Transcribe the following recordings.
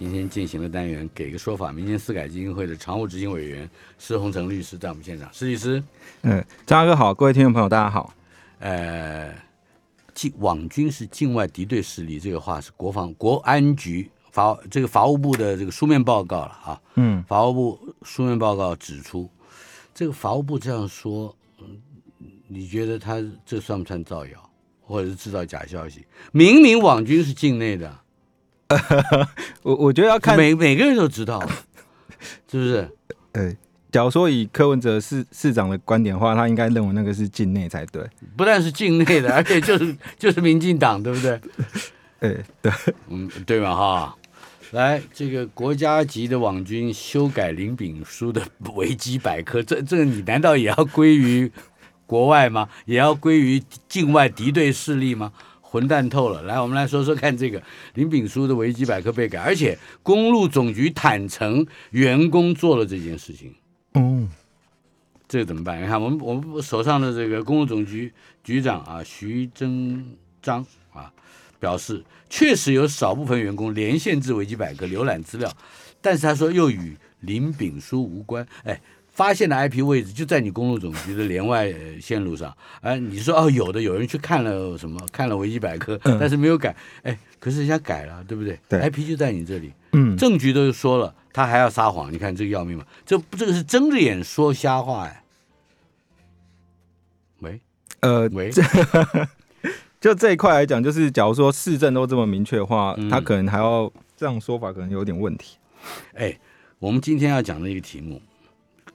今天进行的单元给个说法。民间私改基金会的常务执行委员施洪成律师在我们现场，施律师。嗯，张哥好，各位听众朋友大家好。呃，境网军是境外敌对势力，这个话是国防国安局法这个法务部的这个书面报告了啊。嗯，法务部书面报告指出，这个法务部这样说，嗯，你觉得他这算不算造谣，或者是制造假消息？明明网军是境内的，我我觉得要看每每个人都知道，是不是？呃，假如说以柯文哲市市长的观点的话，他应该认为那个是境内才对。不但是境内的，而且就是就是民进党，对不对？哎，对，嗯，对嘛？哈，来，这个国家级的网军修改林炳书的维基百科，这这个你难道也要归于国外吗？也要归于境外敌对势力吗？混蛋透了！来，我们来说说看，这个林炳书的维基百科被改，而且公路总局坦诚员工做了这件事情，嗯，这个怎么办？你看，我们我们手上的这个公路总局局长啊，徐征章啊，表示确实有少部分员工连线至维基百科浏览资料，但是他说又与林炳书无关。哎，发现的 IP 位置就在你公路总局的连外呃线路上，哎，你说哦，有的有人去看了什么，看了维基百科，嗯。但是没有改，哎，可是人家改了，对不对？对，IP 就在你这里，嗯，证据都说了，他还要撒谎，你看这个要命吗？这这个是睁着眼说瞎话哎。喂？呃，喂，就这一块来讲，就是假如说市政都这么明确的话，嗯。他可能还要这样说法，可能有点问题。哎，我们今天要讲的一个题目，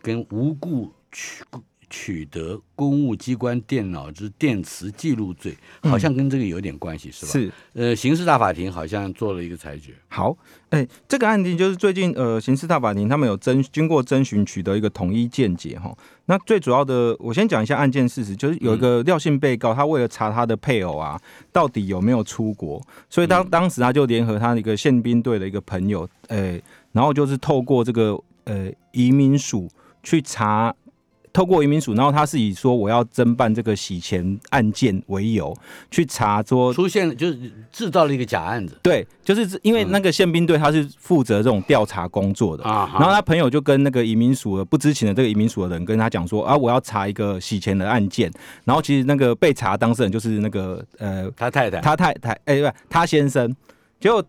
跟无故取取得公务机关电脑之电磁记录罪，好像跟这个有点关系，是吧？。是，呃，刑事大法庭好像做了一个裁决。好，哎、这个案件就是最近呃，刑事大法庭他们有征经过征询取得一个统一见解哈。那最主要的，我先讲一下案件事实，就是有一个廖姓被告，他为了查他的配偶啊到底有没有出国，所以当当时他就联合他的一个宪兵队的一个朋友，哎、然后就是透过这个呃移民署去查。透过移民署，然后他是以说我要侦办这个洗钱案件为由，去查说出现了，就是制造了一个假案子对，就是因为那个宪兵队他是负责这种调查工作的，啊。然后他朋友就跟那个移民署的不知情的这个移民署的人跟他讲说啊，我要查一个洗钱的案件，然后其实那个被查当事人就是那个呃他太太，他太太哎、不他先生，结果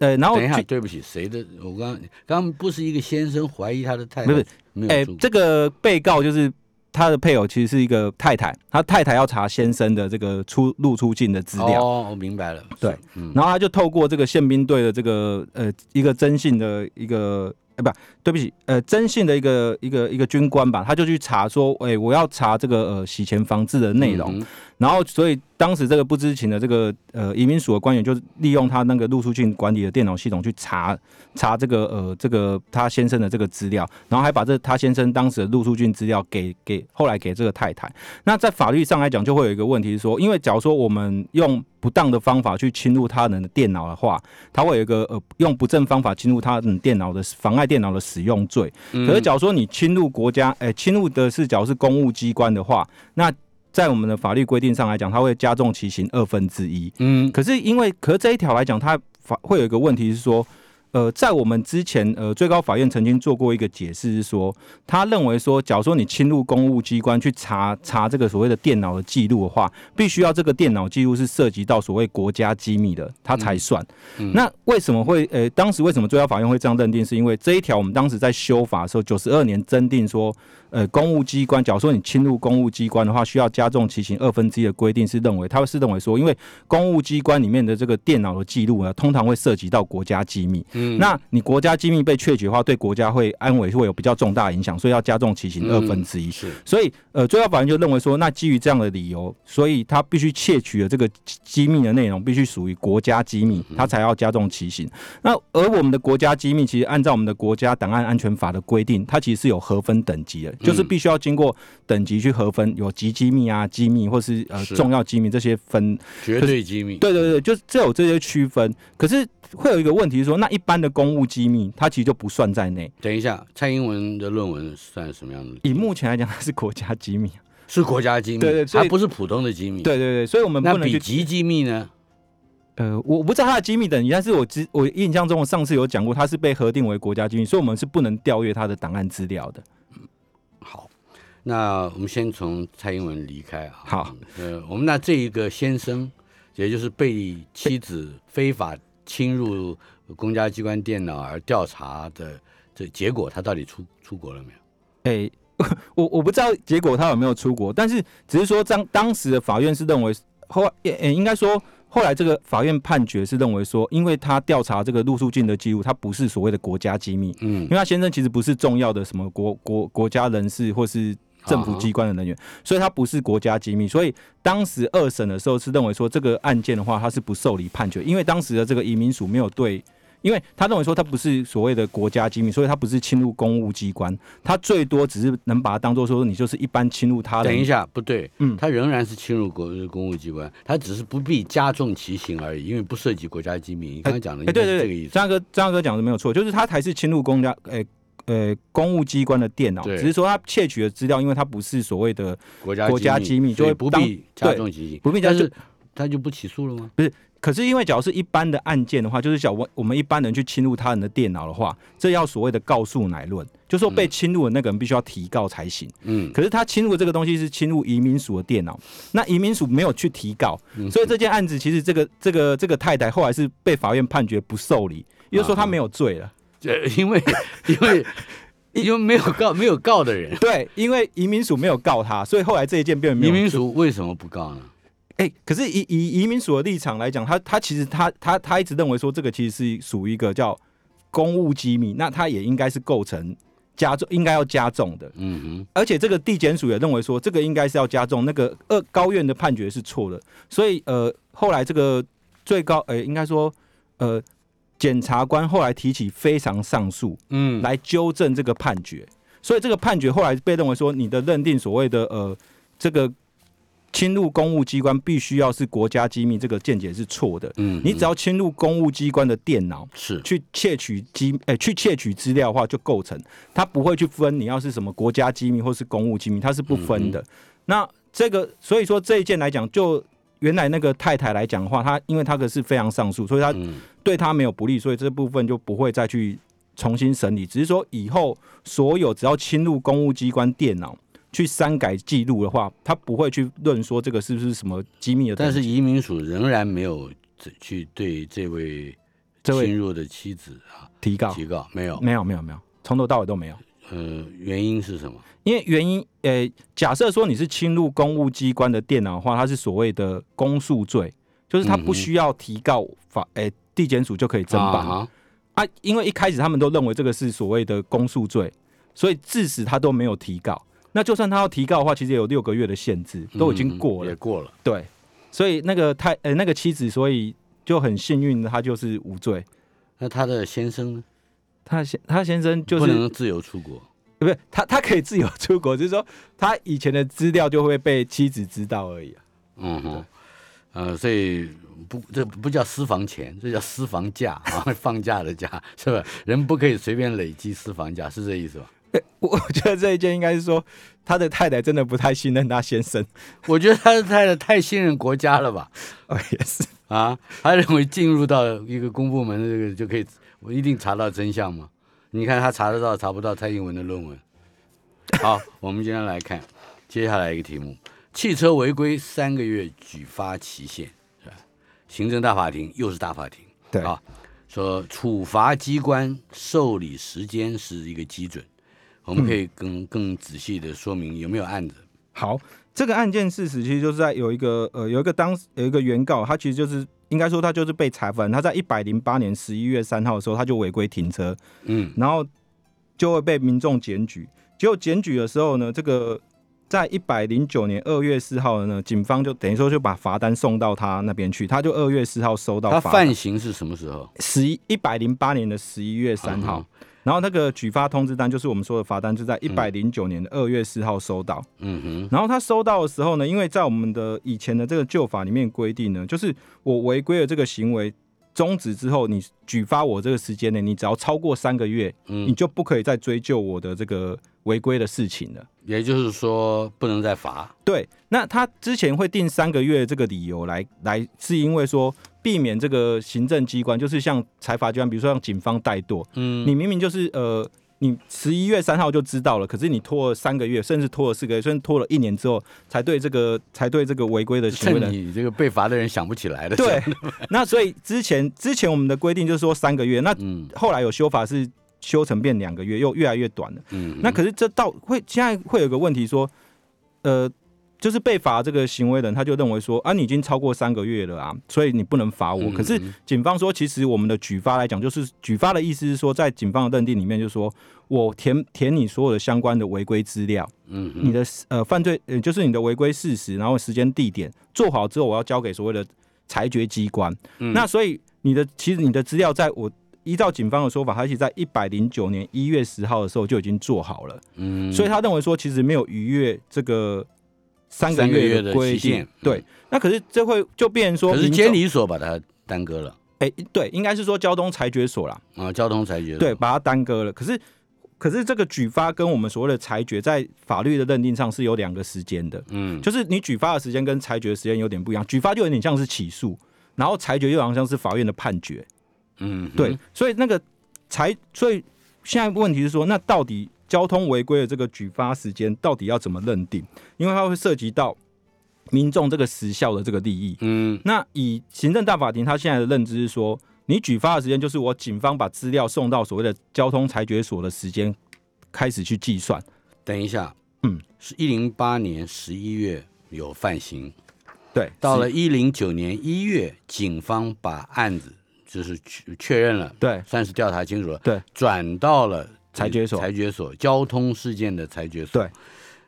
呃然后等一下，去对不起，谁的？我刚刚刚不是一个先生怀疑他的太太，不是哎、这个被告就是。他的配偶其实是一个太太，他太太要查先生的这个出入出境的资料，哦，我明白了。对，嗯，然后他就透过这个宪兵队的这个呃一个征信的一个呃不对不起呃征信的一个一个一个军官吧，他就去查说，哎、我要查这个呃洗钱防治的内容，嗯然后所以当时这个不知情的这个呃移民署的官员就是利用他那个入出境管理的电脑系统去查查这个呃这个他先生的这个资料，然后还把这他先生当时的入出境资料给给后来给这个太太。那在法律上来讲，就会有一个问题是说，因为假如说我们用不当的方法去侵入他人的电脑的话，他会有一个呃用不正方法侵入他人电脑的妨碍电脑的使用罪。可是，假如说你侵入国家，诶、侵入的是假如是公务机关的话，那在我们的法律规定上来讲，它会加重其刑二分之一。嗯可是因为，可是这一条来讲，它法会有一个问题是说，呃，在我们之前，呃，最高法院曾经做过一个解释，是说，他认为说，假如说你侵入公务机关去查查这个所谓的电脑的记录的话，必须要这个电脑记录是涉及到所谓国家机密的，它才算。嗯那为什么会呃，当时为什么最高法院会这样认定？是因为这一条我们当时在修法的时候，九十二年增定说，呃，公务机关，假如说你侵入公务机关的话，需要加重其刑二分之一的规定，是认为他是认为说，因为公务机关里面的这个电脑的记录呢，通常会涉及到国家机密。嗯那你国家机密被窃取的话，对国家会安危会有比较重大影响，所以要加重其刑二分之一。嗯是所以，呃，最高法院就认为说，那基于这样的理由，所以他必须窃取的这个机密的内容必须属于国家机密，他才要加重其刑。那而我们的国家机密，其实按照我们的国家档案安全法的规定，它其实是有核分等级的。就是必须要经过等级去核分，有极机密啊、机密或是呃重要机密这些分。绝对机密。对对对，就是这有这些区分。可是会有一个问题是说，那一般的公务机密它其实就不算在内。等一下，蔡英文的论文算什么样的？以目前来讲，它是国家机密。是国家机密，对对它不是普通的机密。，对对对，所以我们那不能去比级机密呢？呃，我我不知道它的机密等级，但是我知我印象中，我上次有讲过，它是被核定为国家机密，所以我们是不能调阅它的档案资料的。好，那我们先从蔡英文离开啊。好，呃，我们那这一个先生，也就是被妻子非法侵入公家机关电脑而调查的这结果，他到底出出国了没有？哎、我我不知道结果他有没有出国，但是只是说当当时的法院是认为后来，也、也应该说后来这个法院判决是认为说，因为他调查这个入出境的记录，他不是所谓的国家机密，嗯因为他先生其实不是重要的什么国国国家人士或是政府机关的人员，所以他不是国家机密。所以当时二审的时候是认为说这个案件的话，他是不受理判决，因为当时的这个移民署没有对。因为他认为说他不是所谓的国家机密，所以他不是侵入公务机关，他最多只是能把它当做说你就是一般侵入他的。等一，下，不对，嗯他仍然是侵入国公务机关，他只是不必加重其刑而已，因为不涉及国家机密。你刚才讲的对对对。张哥张哥讲的没有错，就是他才是侵入公家，呃呃公务机关的电脑，只是说他窃取的资料，因为他不是所谓的国家国家机密就会不必加重其刑，不必加重他就不起诉了吗？不是可是因为假如是一般的案件的话，就是小我我们一般人去侵入他人的电脑的话，这要所谓的告诉乃论，就说被侵入的那个人必须要提告才行。嗯，可是他侵入的这个东西是侵入移民署的电脑，那移民署没有去提告，嗯所以这件案子其实这个这个这个太太后来是被法院判决不受理，也就是说他没有罪了。这因为因为 因为没有告没有告的人，对，因为移民署没有告他，所以后来这一件变移民署为什么不告呢？哎、可是以以移民署的立场来讲，他他其实他他他一直认为说这个其实是属于一个叫公务机密，那他也应该是构成加重，应该要加重的。嗯哼而且这个地检署也认为说这个应该是要加重，那个二高院的判决是错的，所以呃后来这个最高呃应该说呃检察官后来提起非常上诉，嗯，来纠正这个判决。所以这个判决后来被认为说，你的认定所谓的呃这个侵入公务机关必须要是国家机密，这个见解是错的。嗯，你只要侵入公务机关的电脑是去窃取机，呃，去窃取资料的话，就构成。他不会去分你要是什么国家机密或是公务机密，它是不分的。那这个，所以说这一件来讲，就原来那个太太来讲的话，她因为她可是非常上诉，所以她嗯对她没有不利，所以这部分就不会再去重新审理。只是说以后所有只要侵入公务机关电脑去删改记录的话，他不会去论说这个是不是什么机密的。但是移民署仍然没有这去对这位这位侵入的妻子啊提告提告，没有，没有没有没有，从头到尾都没有。呃，原因是什么？因为原因，呃，假设说你是侵入公务机关的电脑的话，它是所谓的公诉罪，就是他不需要提告法，诶、地检署就可以侦办。啊啊，因为一开始他们都认为这个是所谓的公诉罪，所以致使他都没有提告。那就算他要提告的话，其实也有六个月的限制，都已经过了。嗯也过了。对，所以那个太呃那个妻子，所以就很幸运，他就是无罪。那他的先生呢？他先他先生就是不是能自由出国。不是他他可以自由出国，就是说他以前的资料就会被妻子知道而已、啊。嗯哼，呃，所以不，这不叫私房钱，这叫私房假啊，放假的假，是吧？人不可以随便累积私房假，是这意思吧？我我觉得这一件应该是说他的太太真的不太信任他先生。我觉得他的太太太信任国家了吧？哦，也是。啊，他认为进入到一个公部门的这个就可以，我一定查到真相吗？你看他查得到，查不到蔡英文的论文。好，我们今天来看接下来一个题目：汽车违规三个月举发期限，是吧？行政大法庭又是大法庭，对啊，说处罚机关受理时间是一个基准，我们可以更更仔细的说明有没有案子。好，这个案件事实其实就是在有一个呃有一个当有一个原告，他其实就是应该说他就是被裁罚，他在一百零八年十一月三号的时候他就违规停车，嗯然后就会被民众检举。结果检举的时候呢，这个在一百零九年二月四号呢，警方就等于说就把罚单送到他那边去，他就二月四号收到他犯行是什么时候？十一一百零八年的十一月三号。然后那个举发通知单就是我们说的罚单，就在一百零九年的二月四号收到。嗯哼，然后他收到的时候呢，因为在我们的以前的这个旧法里面规定呢，就是我违规的这个行为终止之后，你举发我这个时间内，你只要超过三个月，你嗯，就不可以再追究我的这个违规的事情了。也就是说不能再罚。对，那他之前会定三个月这个理由来来，是因为说避免这个行政机关，就是像财阀机关，比如说像警方怠惰，嗯，你明明就是呃，你十一月三号就知道了，可是你拖了三个月，甚至拖了四个月，甚至拖了一年之后，才对这个才对这个违规的行为你这个被罚的人想不起来的。对，那所以之前之前我们的规定就是说三个月，那嗯后来有修法是修成变两个月，又越来越短了。嗯，那可是这到会现在会有个问题说，呃，就是被罚这个行为人他就认为说啊，你已经超过三个月了啊，所以你不能罚我。嗯可是警方说，其实我们的举发来讲，就是举发的意思是说，在警方的认定里面，就是说我填填你所有的相关的违规资料，嗯哼你的呃犯罪呃就是你的违规事实，然后时间地点做好之后，我要交给所谓的裁决机关。嗯那所以你的其实你的资料在我。依照警方的说法，他其实在一百零九年一月十号的时候就已经做好了。嗯，所以他认为说，其实没有逾越这个三个月月的规定期限。对嗯，那可是这会就变成说可是监理所把它耽搁了哎、对，应该是说交通裁决所啦，啊，交通裁决对，把它耽搁了。可是，可是这个举发跟我们所谓的裁决，在法律的认定上是有两个时间的，嗯，就是你举发的时间跟裁决的时间有点不一样。举发就有点像是起诉，然后裁决又好像像是法院的判决。嗯，对，所以那个裁，所以现在问题是说，那到底交通违规的这个举发时间到底要怎么认定？因为它会涉及到民众这个时效的这个利益。嗯那以行政大法庭他现在的认知是说，你举发的时间就是我警方把资料送到所谓的交通裁决所的时间开始去计算。等一下，嗯，是一零八年十一月有犯行，对，到了一零九年一月，警方把案子就是确确认了，对算是调查清楚了，对，转到了裁决所。裁决所交通事件的裁决所。对，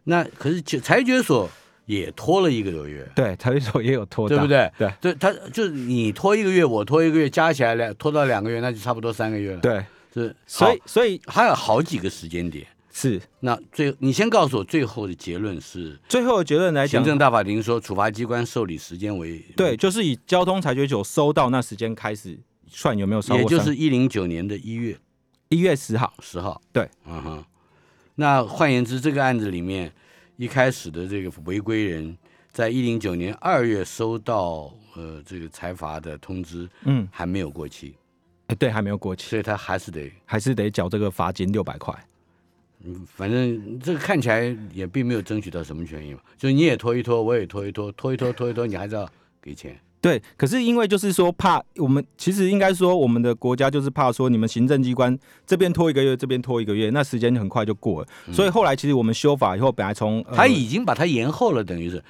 那可是就裁决所也拖了一个多月，对，裁决所也有拖，对不对？对。对，他就是你拖一个月，我拖一个月，加起来两拖到两个月，那就差不多三个月了。，对，是，所以所以还有好几个时间点。是。那最你先告诉我最后的结论是，最后的结论来讲，行政大法庭说处罚机关受理时间为对，，就是以交通裁决所收到那时间开始算有没有超过，也就是一零九年的一月一月十号。十号。对，嗯哼。那换言之，这个案子里面一开始的这个违规人，在一零九年二月收到呃这个财阀的通知，嗯，还没有过期，哎，对，还没有过期，所以他还是得，还是得缴这个罚金六百块。嗯反正这个看起来也并没有争取到什么权益嘛，就是你也拖一拖，我也拖一拖，拖一拖拖一拖，你还是要给钱。对，可是因为就是说怕我们其实应该说我们的国家就是怕说你们行政机关这边拖一个月，这边拖一个月，那时间很快就过了。所以后来其实我们修法以后，本来从、呃他已经把它延后了，等于是，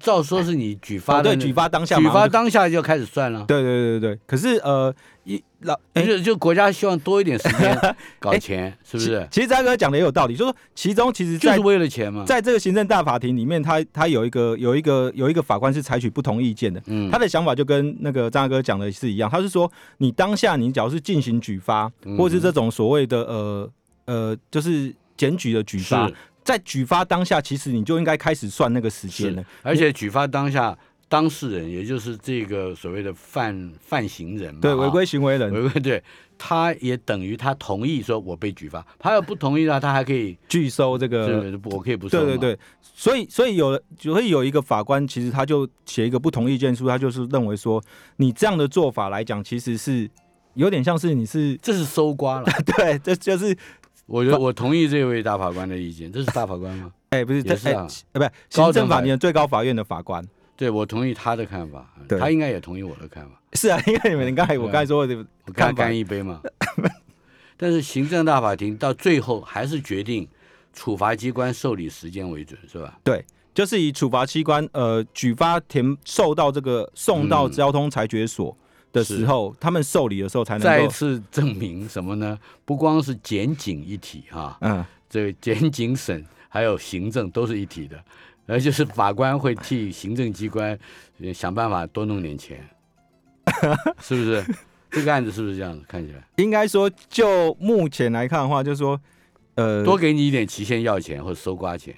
照说是你举发对举发当下举发当下就开始算了。对对对对对，可是呃一老哎。就就国家希望多一点时间搞 钱，是不是？其实张哥讲的也有道理，就是说其中其实就是为了钱嘛。在这个行政大法庭里面，他他有一个有一个有一个法官是采取不同意见的，嗯他的想法就跟那个张哥讲的是一样，他是说你当下你只要是进行举发，嗯或是这种所谓的呃呃就是检举的举发是，在举发当下，其实你就应该开始算那个时间了。，而且举发当下当事人，也就是这个所谓的犯犯行人嘛，对，啊违规行为人违规，对，他也等于他同意说我被举发，他要不同意呢，他还可以，拒收这个对，我可以不收嘛。对对对，所以所以有所以有一个法官，其实他就写一个不同意见书，他就是认为说，你这样的做法来讲，其实是有点像是你是这是搜刮了。对，这就是我觉得我同意这位大法官的意见，这是大法官吗？哎、不是这也是啊哎、呃不是行政法庭最高法院的法官对，我同意他的看法，他应该也同意我的看法。是啊，因为你们刚才我刚才说的我跟他看法干一杯嘛。但是行政大法庭到最后还是决定处罚机关受理时间为准，是吧？对，就是以处罚机关呃举发填受到这个送到嗯交通裁决所的时候，他们受理的时候才能够再次证明什么呢？不光是检警一体哈、嗯这个检警审还有行政都是一体的，而就是法官会替行政机关呃想办法多弄点钱，是不是？这个案子是不是这样子？看起来应该说，就目前来看的话，就是说，呃，多给你一点期限要钱或者搜刮钱，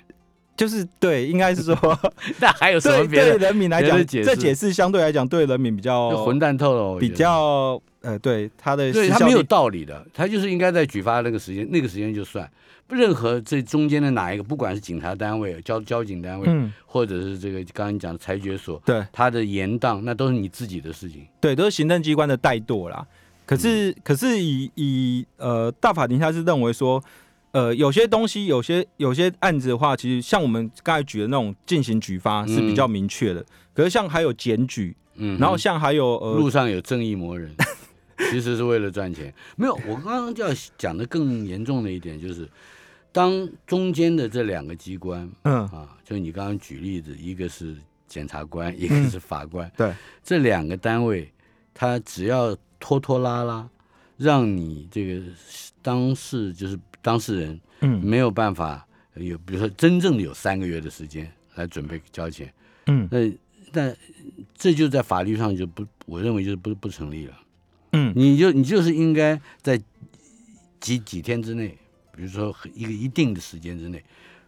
就是对，应该是说，那还有什么对别的？对人民来讲，这解释相对来讲对人民比较就混蛋透了，比较呃，对他的对他没有道理的，他就是应该在举发那个时间，那个时间就算。任何这中间的哪一个，不管是警察单位、交交警单位，嗯，或者是这个刚刚你讲的裁决所，对他的延宕，那都是你自己的事情。对，都是行政机关的怠惰啦。可是，可是以以呃大法庭他是认为说，呃，有些东西，有些有些案子的话，其实像我们刚才举的那种进行举发是比较明确的。可是像还有检举，嗯，然后像还有呃路上有正义魔人，其实是为了赚钱。没有，我刚刚就要讲的更严重的一点就是，当中间的这两个机关嗯。啊，就你刚刚举例子，一个是检察官，一个是法官，对，这两个单位，他只要拖拖拉拉，让你这个当事就是当事人嗯没有办法有，比如说真正的有三个月的时间来准备交钱，嗯那那这就在法律上就不，我认为就是不不成立了。嗯你就你就是应该在几几天之内，比如说一个一定的时间之内，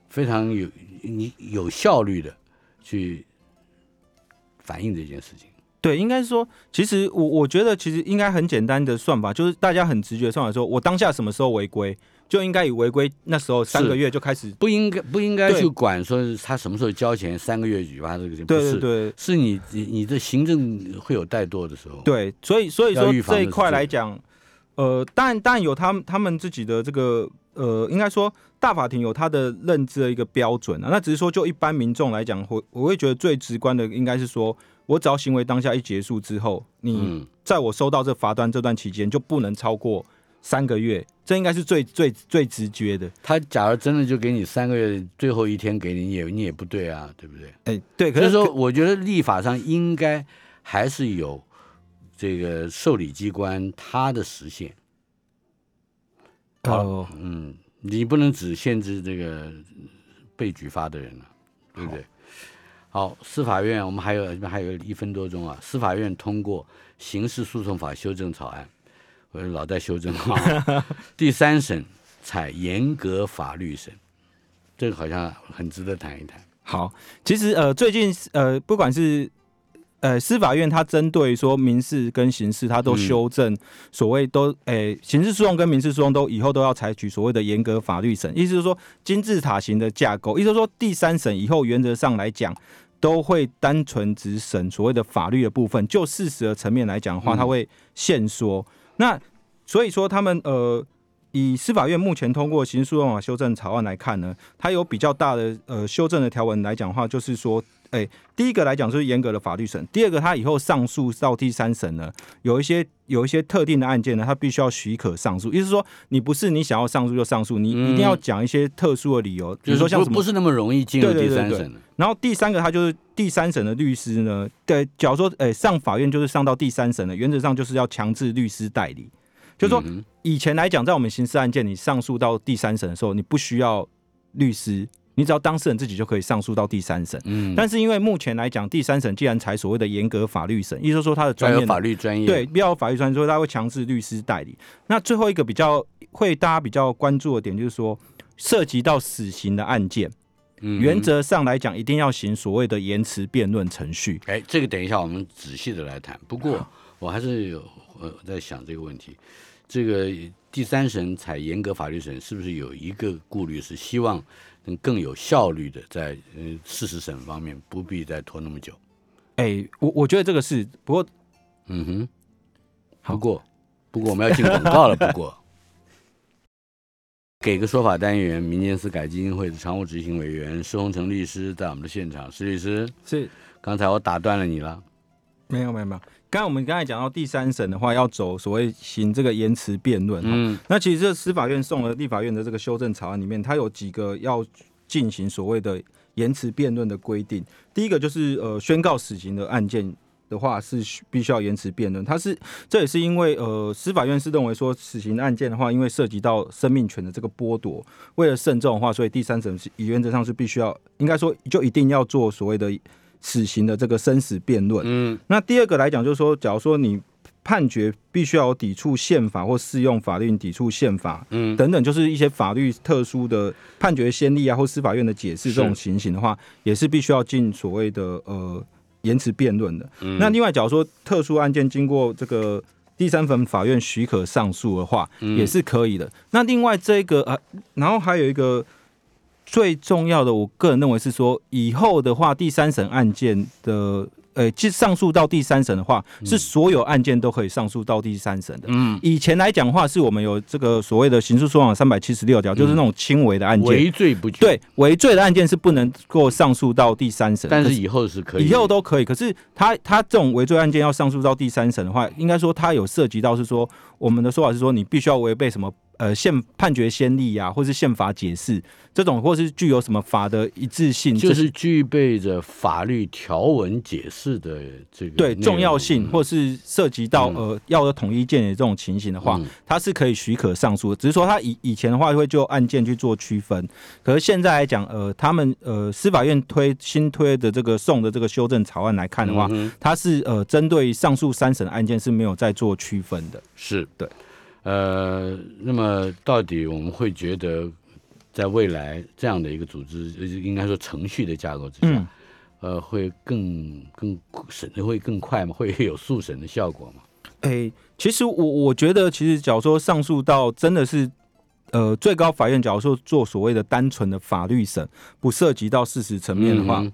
非常有你有效率的去反映这件事情。对，应该说，其实我我觉得其实应该很简单的算法，就是大家很直觉算法说，我当下什么时候违规，就应该以违规那时候三个月就开始。不应该不应该去管说他什么时候交钱，三个月举发这个事情，不是，对对对是你你你的行政会有怠惰的时候。，对，所以所以说这一块这个来讲，呃，当然当然有他们他们自己的这个呃，应该说大法庭有他的认知的一个标准啊。那只是说就一般民众来讲，我我会觉得最直观的应该是说，我只要行为当下一结束之后，你嗯，在我收到这罚单这段期间就不能超过三个月，这应该是最最最直觉的。他假如真的就给你三个月，最后一天给你，你也你也不对啊，对不对？哎、对，可是所以说，我觉得立法上应该还是有这个受理机关它的实现。哦，嗯，你不能只限制这个被举发的人了、对不对？好，司法院我们还有还有一分多钟啊，司法院通过刑事诉讼法修正草案，我老在修正啊。第三审采严格法律审，这个好像很值得谈一谈。好，其实呃，最近呃，不管是呃司法院，它针对说民事跟刑事，它都嗯修正所谓都诶、刑事诉讼跟民事诉讼都以后都要采取所谓的严格法律审，意思是说金字塔型的架构，意思是说第三审以后原则上来讲。都会单纯只审所谓的法律的部分，就事实的层面来讲的话，嗯它会限缩。那所以说，他们呃，以司法院目前通过刑事诉讼法修正草案来看呢，它有比较大的呃修正的条文来讲的话，就是说，哎、第一个来讲就是严格的法律审，第二个他以后上诉到第三审呢，有一些有一些特定的案件呢，他必须要许可上诉，意思是说你不是你想要上诉就上诉，你一定要讲一些特殊的理由，比如说像什么不不是那么容易进入第三审的。然后第三个，他就是第三审的律师呢，对，假如说，哎、上法院就是上到第三审了，原则上就是要强制律师代理。就是说，嗯以前来讲，在我们刑事案件，你上诉到第三审的时候，你不需要律师，你只要当事人自己就可以上诉到第三审。嗯，但是因为目前来讲，第三审既然采所谓的严格法律审，意思说他的专业法律专业，对，必要法律专业，所以他会强制律师代理。那最后一个比较会大家比较关注的点就是说，涉及到死刑的案件。嗯原则上来讲，一定要行所谓的延迟辩论程序。哎，这个等一下我们仔细的来谈。不过我还是有呃在想这个问题，这个第三审采严格法律审，是不是有一个顾虑是希望能更有效率的在嗯事实审方面不必再拖那么久？哎、我我觉得这个是，不过嗯哼，不过不过我们要进广告了。不过 给个说法单元，民间司改基金会的常务执行委员施洪成律师在我们的现场。施律师，是刚才我打断了你了。没有没有没有。刚才我们刚才讲到第三审的话，要走所谓行这个延迟辩论。嗯，嗯那其实这司法院送了立法院的这个修正草案里面，它有几个要进行所谓的延迟辩论的规定。第一个就是呃，宣告死刑的案件的话是需必须要延迟辩论。它是这也是因为呃，司法院是认为说死刑案件的话，因为涉及到生命权的这个剥夺，为了慎重的话，所以第三审是原则上是必须要，应该说就一定要做所谓的死刑的这个生死辩论。嗯那第二个来讲，就是说，假如说你判决必须要有抵触宪法或适用法律抵触宪法，嗯等等，就是一些法律特殊的判决先例啊，或司法院的解释这种情形的话，也是必须要进所谓的呃延迟辩论的。嗯那另外，假如说特殊案件经过这个第三份法院许可上诉的话，嗯也是可以的。那另外这个啊，然后还有一个最重要的，我个人认为是说，以后的话，第三审案件的。呃，其实上诉到第三审的话，是所有案件都可以上诉到第三审的。嗯，以前来讲的话，是我们有这个所谓的刑事诉讼法三百七十六条，就是那种轻微的案件，违罪不，对违罪的案件是不能够上诉到第三审。但是以后是可以，以后都可以。可是他他这种违罪案件要上诉到第三审的话，应该说他有涉及到是说，我们的说法是说，你必须要违背什么呃宪判决先例呀、或是宪法解释这种，或是具有什么法的一致性，就是具备着法律条文解释的这个对重要性，嗯。或是涉及到嗯。呃要有统一见解这种情形的话嗯，它是可以许可上诉的。只是说它以以前的话会就案件去做区分，可是现在来讲，呃，他们呃司法院推新推的这个送的这个修正草案来看的话，嗯它是呃针对上诉三审案件是没有再做区分的。是。对，呃，那么到底我们会觉得，在未来这样的一个组织，呃应该说程序的架构之下，嗯呃，会更更审的会更快吗？会 有速审的效果吗？诶、其实我我觉得，其实假如说上诉到真的是呃最高法院，假如说做所谓的单纯的法律审，不涉及到事实层面的话，嗯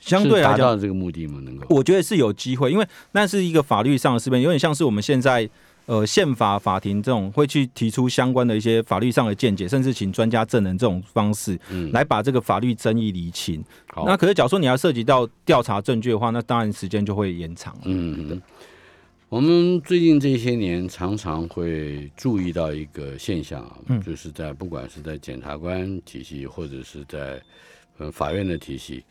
相对来讲，是达到这个目的吗？能够？我觉得是有机会，因为那是一个法律上的事变，有点像是我们现在呃宪法法庭这种会去提出相关的一些法律上的见解，甚至请专家证人这种方式，嗯来把这个法律争议厘清。好那可是假如说你要涉及到调查证据的话，那当然时间就会延长了。嗯，嗯我们最近这些年常常会注意到一个现象啊，嗯就是在不管是在检察官体系，或者是在呃法院的体系，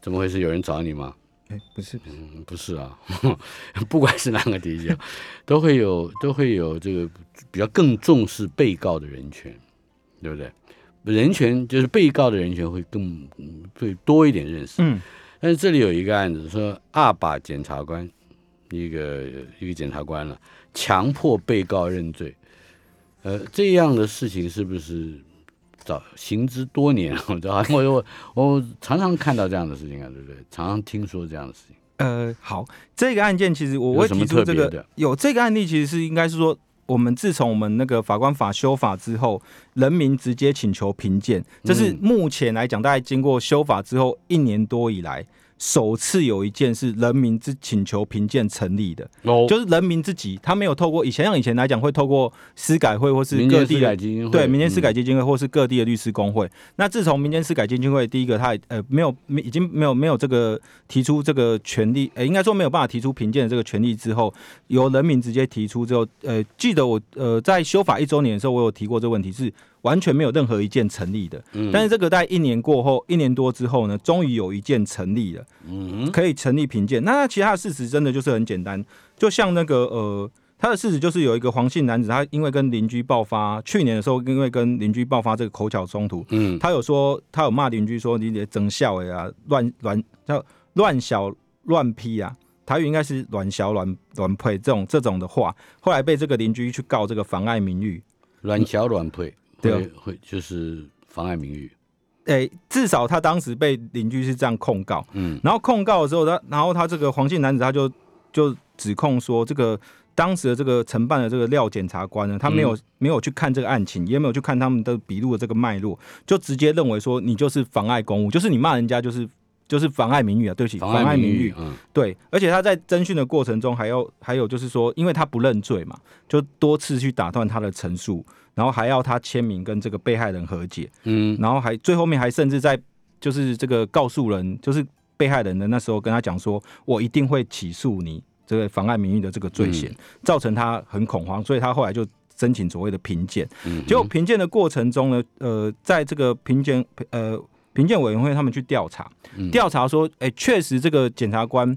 怎么回事？有人找你吗？哎、不是，嗯，不是啊，不管是哪个体系啊，都会有都会有这个比较更重视被告的人权，对不对？人权就是被告的人权会更嗯会多一点认识。嗯但是这里有一个案子，说二把检察官，一个一个检察官了，强迫被告认罪，呃，这样的事情是不是早行之多年？我知道，我我我常常看到这样的事情啊，对不对？常常听说这样的事情。呃，好，这个案件其实我会提出这个有这个案例，其实是应该是说。我们自从我们那个法官法修法之后，人民直接请求评鉴，这是嗯目前来讲，大概经过修法之后一年多以来，首次有一件是人民之请求评鉴成立的，哦。就是人民自己，他没有透过以前像以前来讲会透过司改会或是各地的对民间司改嗯基金会或是各地的律师工会。那自从民间司改基金会第一个，他也呃没有没已经没有没有这个提出这个权利，呃应该说没有办法提出评鉴的这个权利之后，由人民直接提出之后，呃，记得我呃在修法一周年的时候，我有提过这个问题，是完全没有任何一件成立的。嗯但是这个在一年过后，一年多之后呢，终于有一件成立了。嗯可以成立评鉴。那其他的事实真的就是很简单，就像那个呃，他的事实就是有一个黄姓男子，他因为跟邻居爆发，去年的时候因为跟邻居爆发这个口角冲突，嗯他有说他有骂邻居说你得整笑哎啊，乱乱叫乱小乱批啊。台语应该是乱小乱乱配这种这种的话，后来被这个邻居去告这个妨碍名誉，软小软配，对啊。会会就是妨碍名誉。诶、至少他当时被邻居是这样控告，嗯。然后控告的时候，他然后他这个黄姓男子他就就指控说，这个当时的这个承办的这个廖检察官呢，他没有、没有去看这个案情，也没有去看他们的笔录的这个脉络，就直接认为说你就是妨碍公务，就是你骂人家就是就是妨碍名誉啊，对不起，妨碍名誉，嗯。对，而且他在侦讯的过程中还要还有就是说，因为他不认罪嘛，就多次去打断他的陈述，然后还要他签名跟这个被害人和解，嗯。然后还最后面还甚至在就是这个告诉人，就是被害人的那时候跟他讲说，我一定会起诉你这个妨碍名誉的这个罪嫌，造成他很恐慌，所以他后来就申请所谓的评鉴。嗯，结果评鉴的过程中呢，呃，在这个评鉴呃评鉴委员会他们去调查，嗯。调查说，哎、确实这个检察官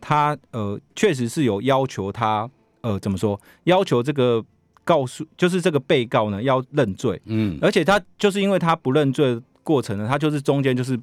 他呃确实是有要求他呃怎么说，要求这个告诉就是这个被告呢要认罪。嗯而且他就是因为他不认罪的过程呢，他就是中间就是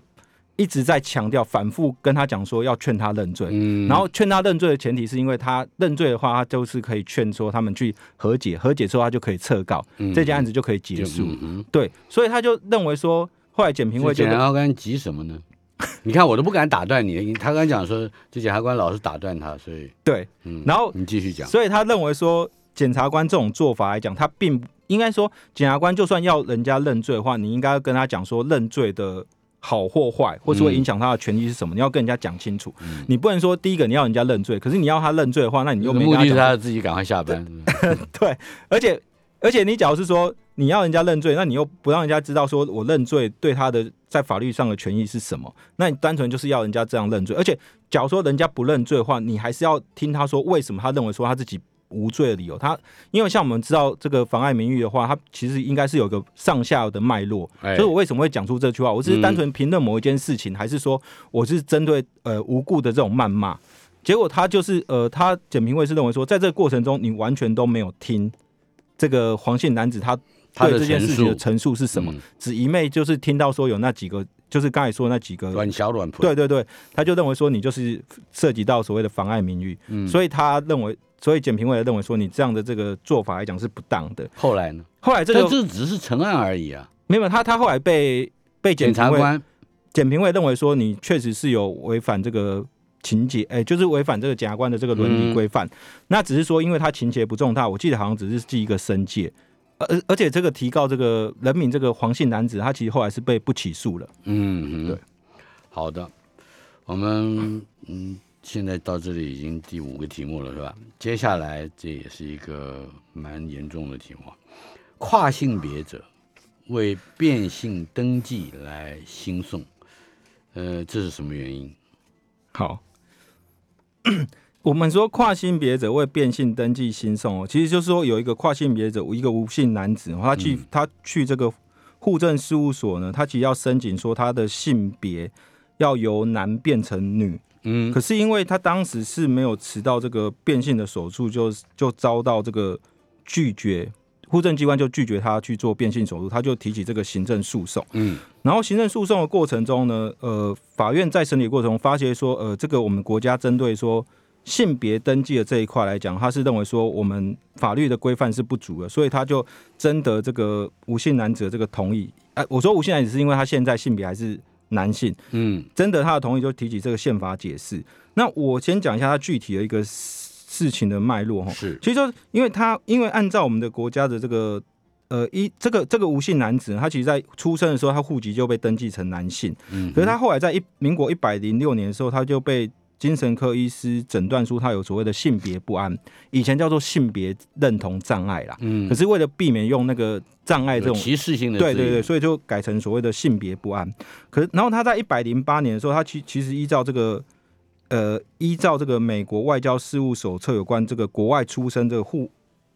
一直在强调，反复跟他讲说要劝他认罪。嗯，然后劝他认罪的前提是因为他认罪的话，他就是可以劝说他们去和解，和解之后他就可以撤告，嗯这件案子就可以结束。嗯嗯对，所以他就认为说，后来检评会就这检察官急什么呢？你看我都不敢打断你，他刚讲说这检察官老是打断他，所以对，嗯，然后你继续讲，所以他认为说，检察官这种做法来讲，他并不应该说，检察官就算要人家认罪的话，你应该要跟他讲说认罪的好或坏，或是会影响他的权益是什么，你要跟人家讲清楚。嗯你不能说第一个你要人家认罪，可是你要他认罪的话，那你又没目的是他讲他自己赶快下班，对，而且而且你假如是说你要人家认罪，那你又不让人家知道说我认罪对他的在法律上的权益是什么，那你单纯就是要人家这样认罪。而且假如说人家不认罪的话，你还是要听他说为什么他认为说他自己无罪的理由。他因为像我们知道这个妨碍名誉的话，他其实应该是有个上下的脉络。哎所以我为什么会讲出这句话？我只是单纯评论某一件事情，还是说我是针对呃无故的这种谩骂？结果他就是呃，他简评会是认为说，在这个过程中，你完全都没有听这个黄姓男子他他对这件事情的陈述是什么，嗯只一昧就是听到说有那几个，就是刚才说那几个，软小软婆，对对对，他就认为说你就是涉及到所谓的妨碍名誉，嗯，所以他认为，所以检评会认为说你这样的这个做法来讲是不当的。后来呢？后来这个但这只是成案而已啊，没有他他后来被被检察官检评委认为说你确实是有违反这个情节，哎、就是违反这个检察官的这个伦理规范。那只是说，因为他情节不重大，我记得好像只是记一个申诫，而而且这个提告这个人民这个黄姓男子，他其实后来是被不起诉了。嗯，嗯对，好的，我们嗯，现在到这里已经第五个题目了，是吧？接下来这也是一个蛮严重的题目啊，跨性别者为变性登记来兴讼，呃，这是什么原因？好，我们说跨性别者为变性登记新送哦，其实就是说有一个跨性别者，一个无性男子哦，他去、他去这个户政事务所呢，他其实要申请说他的性别要由男变成女，嗯可是因为他当时是没有持到这个变性的手术，就就遭到这个拒绝，户政机关就拒绝他去做变性手术，他就提起这个行政诉讼。嗯然后行政诉讼的过程中呢，呃，法院在审理过程中发现说，呃，这个我们国家针对说性别登记的这一块来讲，他是认为说我们法律的规范是不足的，所以他就征得这个无性男子的这个同意。哎、我说无性男子是因为他现在性别还是男性，嗯。征得他的同意，就提起这个宪法解释。那我先讲一下他具体的一个事情的脉络哈。是。其实就是因为他，因为按照我们的国家的这个呃一这个这个无姓男子，他其实在出生的时候，他户籍就被登记成男性，嗯，可是他后来在一民国一百零六年的时候，他就被精神科医师诊断出他有所谓的性别不安，以前叫做性别认同障碍啦。嗯可是为了避免用那个障碍这种歧视性的对对对，所以就改成所谓的性别不安。可是，然后他在一百零八年的时候，他其其实依照这个呃，依照这个美国外交事务手册有关这个国外出生这个护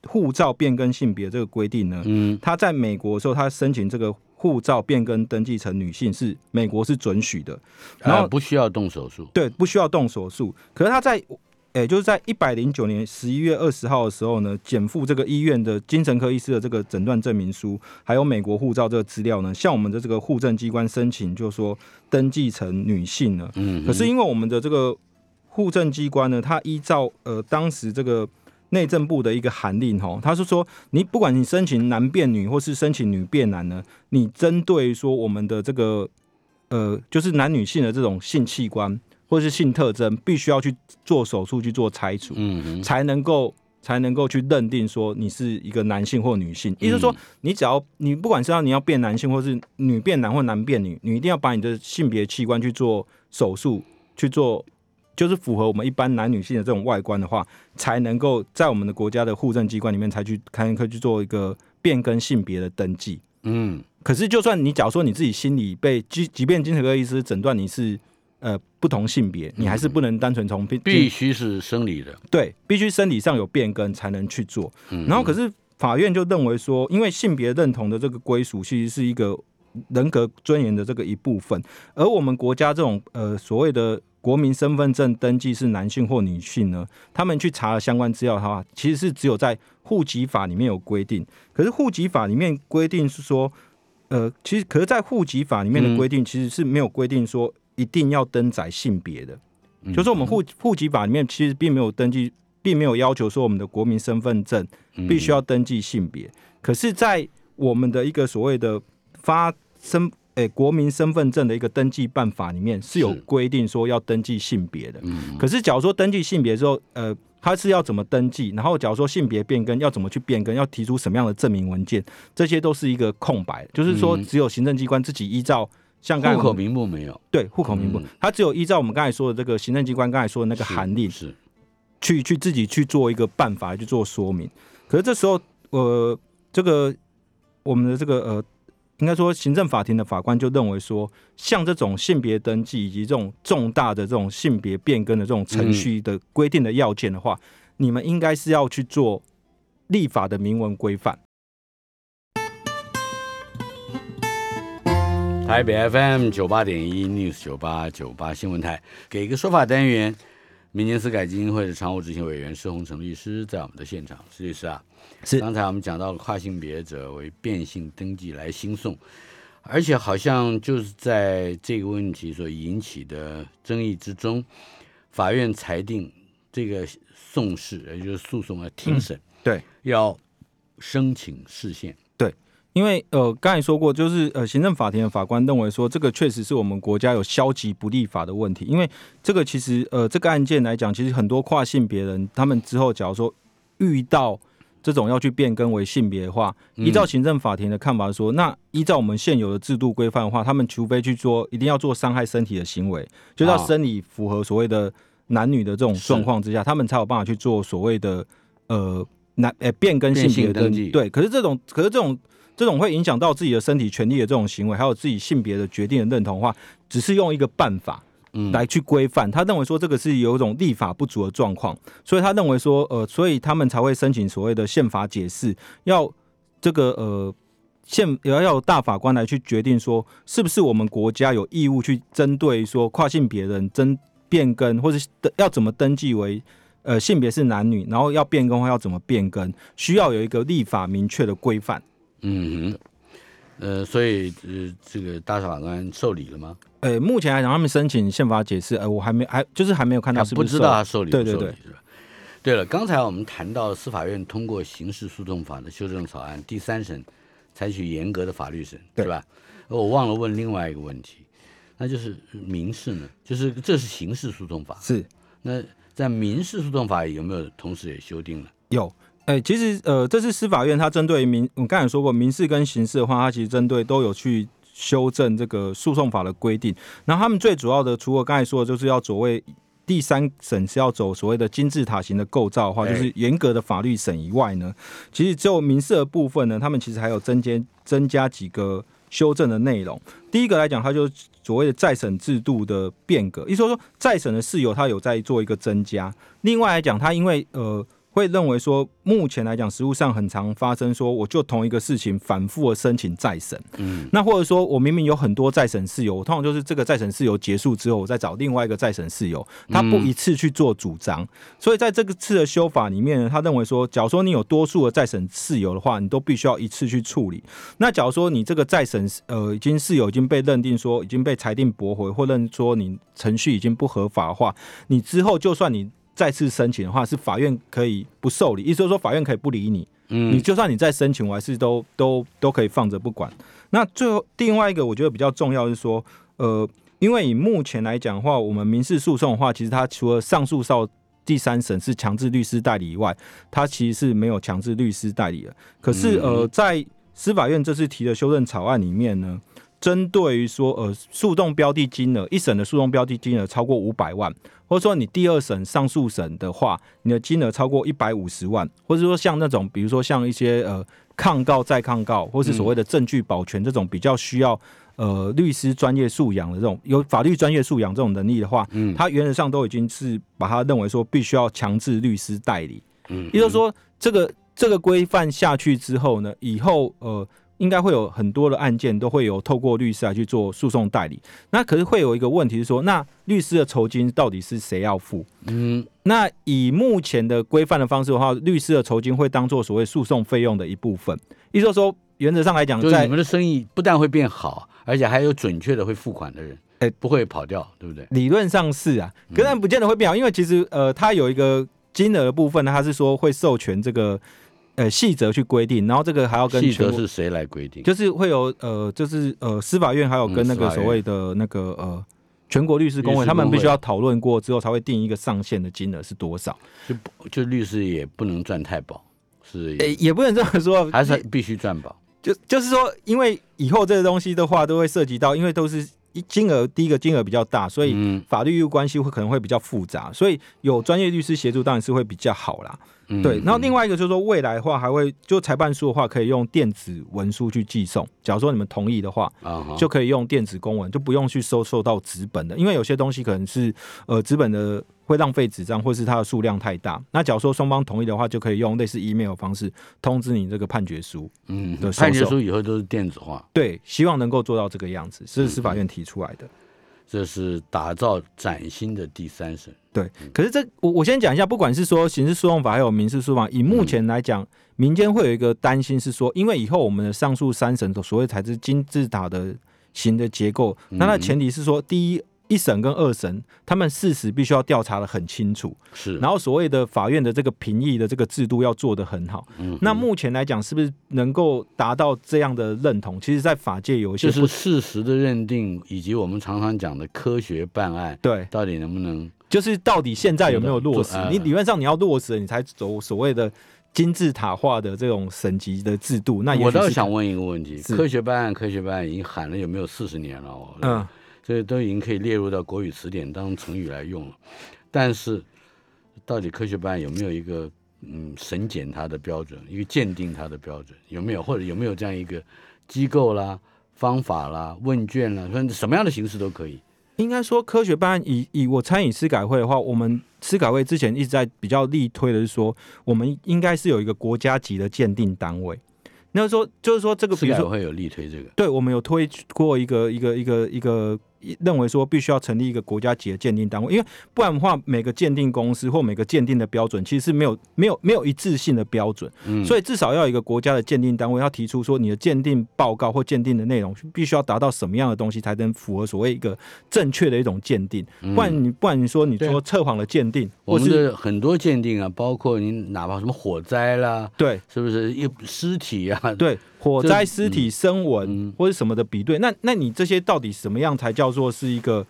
护照变更性别这个规定呢，嗯他在美国的时候，他申请这个护照变更登记成女性是美国是准许的，然后呃不需要动手术，对，不需要动手术。可是他在，诶、就是在一百零九年十一月二十号的时候呢，减负这个医院的精神科医师的这个诊断证明书，还有美国护照这个资料呢，向我们的这个户政机关申请，就说登记成女性了。嗯，可是因为我们的这个户政机关呢，它依照呃当时这个内政部的一个函令吼，他是说你不管你申请男变女或是申请女变男呢，你针对说我们的这个呃就是男女性的这种性器官或是性特征，必须要去做手术去做拆除，嗯才能够。才能够去认定说你是一个男性或女性，意思是说，你只要你不管是要你要变男性，或是女变男或男变女，你一定要把你的性别器官去做手术，去做，就是符合我们一般男女性的这种外观的话，才能够在我们的国家的户政机关里面才去才可以去做一个变更性别的登记。嗯可是，就算你假如说你自己心里被即即便精神科医师诊断你是呃不同性别，你还是不能单纯从必必须是生理的，对，必须生理上有变更才能去做。嗯然后可是法院就认为说，因为性别认同的这个归属其实是一个人格尊严的这个一部分，而我们国家这种呃所谓的国民身份证登记是男性或女性呢，他们去查了相关资料的话，其实是只有在户籍法里面有规定，可是户籍法里面规定是说。呃，其实可是，在户籍法里面的规定其实是没有规定说一定要登载性别的，嗯。就是我们户户籍法里面其实并没有登记，并没有要求说我们的国民身份证嗯。必须要登记性别。可是，在我们的一个所谓的发身诶、国民身份证的一个登记办法里面是有规定说要登记性别的。嗯可是，假如说登记性别之后，呃，他是要怎么登记？然后，假如说性别变更要怎么去变更？要提出什么样的证明文件？这些都是一个空白，就是说嗯只有行政机关自己依照像刚才户口名簿没有对户口名簿嗯，它只有依照我们刚才说的这个行政机关刚才说的那个是函令是去去自己去做一个办法去做说明。可是这时候，呃，这个我们的这个呃，应该说行政法庭的法官就认为说，像这种性别登记以及这种重大的这种性别变更的这种程序的规定的要件的话，你们应该是要去做立法的明文规范。台北 FM 九八点一 News 九八九八新闻台，给一个说法单元，民间司改基金会的常务执行委员施洪成律师在我们的现场，施律师啊，是。刚才我们讲到了跨性别者为变性登记来兴讼，而且好像就是在这个问题所引起的争议之中，法院裁定这个讼事，也就是诉讼啊庭审，对，要申请释宪，因为呃，刚才说过，就是呃，行政法庭的法官认为说，这个确实是我们国家有消极不立法的问题。因为这个其实呃，这个案件来讲，其实很多跨性别人，他们之后假如说遇到这种要去变更为性别的话，嗯依照行政法庭的看法说，那依照我们现有的制度规范的话，他们除非去做一定要做伤害身体的行为，就是要啊。生理符合所谓的男女的这种是。状况之下，他们才有办法去做所谓的呃男呃变更性别登记。对，可是这种可是这种这种会影响到自己的身体权利的这种行为，还有自己性别的决定的认同的话，只是用一个办法嗯，来去规范。他认为说这个是有一种立法不足的状况，所以他认为说呃，所以他们才会申请所谓的宪法解释，要这个呃。宪也要有大法官来去决定说，是不是我们国家有义务去针对说跨性别人登变更，或者是要怎么登记为呃性别是男女，然后要变更或要怎么变更，需要有一个立法明确的规范。嗯哼，呃，所以呃，这个大法官受理了吗？呃，目前来讲，他们申请宪法解释，呃，我还没还就是还没有看到他不知道他受理不对对对受理是吧？对了，刚才我们谈到司法院通过刑事诉讼法的修正草案，第三审采取严格的法律审，对吧？我忘了问另外一个问题，那就是民事呢？就是这是刑事诉讼法，是那在民事诉讼法有没有同时也修订了？有。哎、其实呃，这次司法院它针对民，我刚才说过，民事跟刑事的话，它其实针对都有去修正这个诉讼法的规定。然后他们最主要的，除了刚才说的，就是要所谓第三审是要走所谓的金字塔型的构造的话，哎就是严格的法律审以外呢，其实只有民事的部分呢，他们其实还有增加增加几个修正的内容。第一个来讲，它就是所谓的再审制度的变革，意思说说再审的事由它有在做一个增加。另外来讲，它因为呃。会认为说，目前来讲，实务上很常发生说，我就同一个事情反复的申请再审，嗯，那或者说我明明有很多再审事由，我通常就是这个再审事由结束之后，我再找另外一个再审事由，他不一次去做主张。所以在这个次的修法里面呢，他认为说，假如说你有多数的再审事由的话，你都必须要一次去处理。那假如说你这个再审呃已经事由已经被认定说已经被裁定驳回，或认说你程序已经不合法的话，你之后就算你再次申请的话，是法院可以不受理，意思就是说法院可以不理你。嗯你就算你再申请，我还是都都都可以放着不管。那最后另外一个我觉得比较重要是说，呃，因为以目前来讲的话，我们民事诉讼的话，其实它除了上诉到第三审是强制律师代理以外，它其实是没有强制律师代理的。可是呃，在司法院这次提的修正草案里面呢，针对于说呃诉讼标的金额一审的诉讼标的金额超过五百万，或者说你第二审上诉审的话，你的金额超过一百五十万，或者说像那种比如说像一些呃抗告再抗告，或是所谓的证据保全这种比较需要呃律师专业素养的这种有法律专业素养这种能力的话，嗯他原则上都已经是把它认为说必须要强制律师代理。嗯也就是说，这个这个规范下去之后呢，以后呃，应该会有很多的案件都会有透过律师来去做诉讼代理。那可是会有一个问题是说，那律师的酬金到底是谁要付？嗯那以目前的规范的方式的话，律师的酬金会当做所谓诉讼费用的一部分。也就是说，原则上来讲，就是在你们的生意不但会变好，而且还有准确的会付款的人。哎不会跑掉，对不对？理论上是啊，可是不见得会变好，因为其实呃，它有一个金额的部分呢，它是说会授权这个呃细则去规定，然后这个还要跟细则是谁来规定？就是会有呃，就是呃，司法院还有跟那个所谓的那个呃全国律师工会，他们必须要讨论过之后才会定一个上限的金额是多少。就就律师也不能赚太饱，是诶、也不能这么说，还是必须赚饱。就就是说，因为以后这个东西的话，都会涉及到，因为都是一金额，第一个金额比较大，所以嗯法律义务关系会可能会比较复杂，所以有专业律师协助当然是会比较好啦。嗯对，然后另外外一个就是说，未来的话还会就裁判书的话，可以用电子文书去寄送。假如说你们同意的话，就可以用电子公文，就不用去收受到纸本的，因为有些东西可能是呃纸本的会浪费纸张，或是它的数量太大。那假如说双方同意的话，就可以用类似 email 的方式通知你这个判决书。嗯判决受书以后都是电子化，对，希望能够做到这个样子，这是司法院提出来的。这是打造崭新的第三审。对，可是这我我先讲一下，不管是说刑事诉讼法还有民事诉讼法，以目前来讲，民间会有一个担心是说，因为以后我们的上述三审的所谓才是金字塔的型的结构，那它的前提是说，第一。一审跟二审，他们事实必须要调查的很清楚，是，然后所谓的法院的这个评议的这个制度要做得很好。嗯那目前来讲，是不是能够达到这样的认同？其实，在法界有一些就是事实的认定，以及我们常常讲的科学办案，对，到底能不能就是到底现在有没有落实呃？你理论上你要落实，你才走所谓的金字塔化的这种省级的制度。那我倒想问一个问题：科学办案，科学办案已经喊了有没有四十年了？哦，嗯，这都已经可以列入到国语词典当成语来用了。但是，到底科学班有没有一个嗯审检它的标准，一个鉴定它的标准有没有，或者有没有这样一个机构啦、方法啦、问卷啦，反正什么样的形式都可以。应该说科学班以以我参与司改会的话，我们司改会之前一直在比较力推的是说，我们应该是有一个国家级的鉴定单位。那说就是说这个，比如说会有力推这个，对，我们有推过一个一个一个一个认为说必须要成立一个国家级的鉴定单位，因为不然的话，每个鉴定公司或每个鉴定的标准其实是没有没有没有一致性的标准，嗯，所以至少要有一个国家的鉴定单位要提出说你的鉴定报告或鉴定的内容必须要达到什么样的东西才能符合所谓一个正确的一种鉴定，不然你不然你说你说测谎的鉴定，我们或是的很多鉴定啊，包括你哪怕什么火灾啦，对。是不是一尸体啊？对火灾、尸体、声纹嗯或者什么的比对，那那你这些到底什么样才叫做是一个？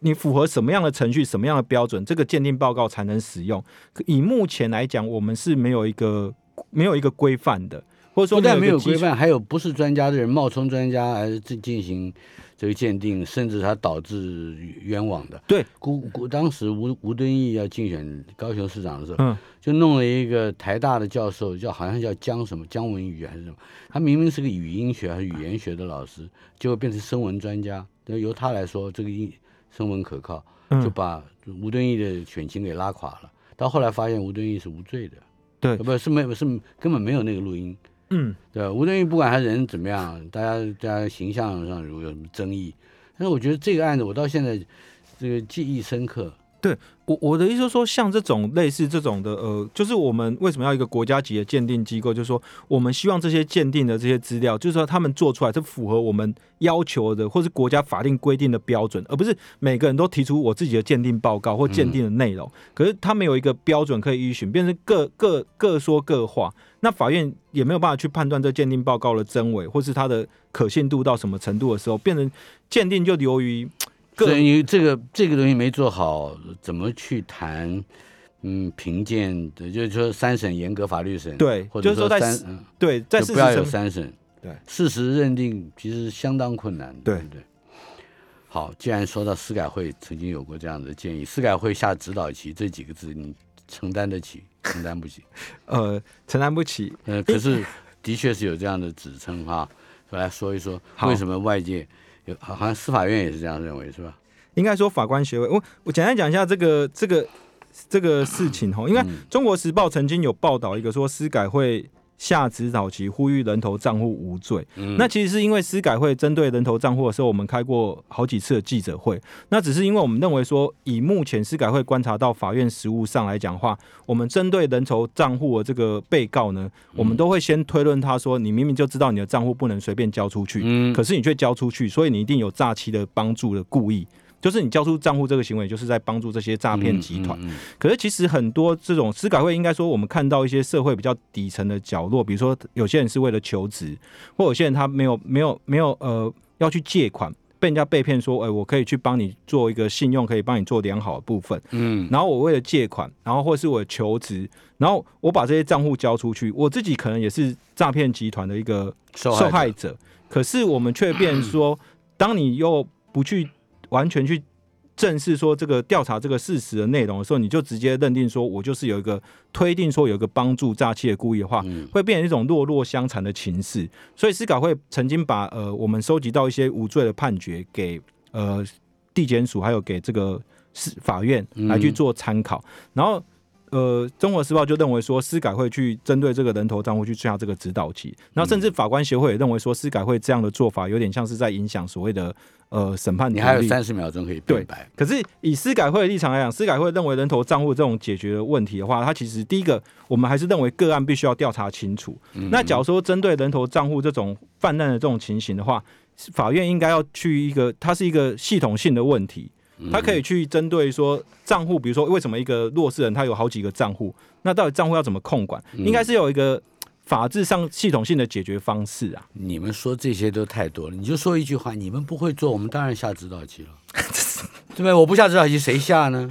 你符合什么样的程序、什么样的标准，这个鉴定报告才能使用？以目前来讲，我们是没有一个没有一个规范的，或者说不但没有规范，还有不是专家的人冒充专家来进进行这个鉴定，甚至他导致冤枉的。对，古古当时吴吴敦义要竞选高雄市长的时候，嗯就弄了一个台大的教授，叫好像叫江什么江文宇还是什么，他明明是个语音学还是语言学的老师，结果变成声纹专家，那由他来说这个音声纹可靠，嗯就把吴敦义的选情给拉垮了。到后来发现吴敦义是无罪的，对呃不是没有是根本没有那个录音。嗯对，吴镇宇不管他人怎么样，大家大家形象上如果有什么争议，但是我觉得这个案子我到现在这个记忆深刻。我我的意思是说，像这种类似这种的，呃，就是我们为什么要一个国家级的鉴定机构？就是说，我们希望这些鉴定的这些资料，就是说他们做出来是符合我们要求的，或是国家法定规定的标准，而不是每个人都提出我自己的鉴定报告或鉴定的内容。可是他们有一个标准可以依循，变成各各各说各话。那法院也没有办法去判断这鉴定报告的真伪，或是它的可信度到什么程度的时候，变成鉴定就流于各所以你这个这个东西没做好，怎么去谈？嗯，评鉴的，就是说三审严格法律审，对或者就是说在三，嗯对在不要有三审，对，事实认定其实相当困难，对对不对？好，既然说到司改会曾经有过这样的建议，司改会下指导棋这几个字，你承担得起，承担不起？呃承担不起。呃，可是的确是有这样的指称哈，来说一说为什么外界有，好好像司法院也是这样认为，是吧？应该说法官协会，我我简单讲一下这个这个这个事情哈，因为《嗯中国时报》曾经有报道一个说司改会下指导期，呼吁人头账户无罪。那其实是因为司改会针对人头账户的时候，我们开过好几次的记者会。那只是因为我们认为说，以目前司改会观察到法院实务上来讲话，我们针对人头账户的这个被告呢，我们都会先推论他说，你明明就知道你的账户不能随便交出去，嗯，可是你却交出去，所以你一定有诈欺的帮助的故意。就是你交出账户这个行为，就是在帮助这些诈骗集团。可是其实很多这种司改会，应该说我们看到一些社会比较底层的角落，比如说有些人是为了求职，或有些人他没有没有没有呃要去借款，被人家被骗说，哎，我可以去帮你做一个信用，可以帮你做良好的部分。嗯，然后我为了借款，然后或是我求职，然后我把这些账户交出去，我自己可能也是诈骗集团的一个受害者。可是我们却变说，当你又不去。完全去正视说这个调查这个事实的内容的时候，你就直接认定说我就是有一个推定说有一个帮助诈欺的故意的话，会变成一种弱弱相残的情势。所以司改会曾经把呃我们收集到一些无罪的判决给呃地检署，还有给这个司法院来去做参考，然后。呃，中国时报就认为说，司改会去针对这个人头账户去下这个指导棋，然后甚至法官协会也认为说，司改会这样的做法有点像是在影响所谓的呃审判。你还有三十秒钟可以对白。可是以司改会的立场来讲，司改会认为人头账户这种解决的问题的话，它其实第一个，我们还是认为个案必须要调查清楚。那假如说针对人头账户这种泛滥的这种情形的话，法院应该要去一个，它是一个系统性的问题。他可以去针对说账户，比如说为什么一个弱势人他有好几个账户，那到底账户要怎么控管？应该是有一个法制上系统性的解决方式啊。你们说这些都太多了，你就说一句话，你们不会做，我们当然下指导棋了，对不对？我不下指导棋，谁下呢？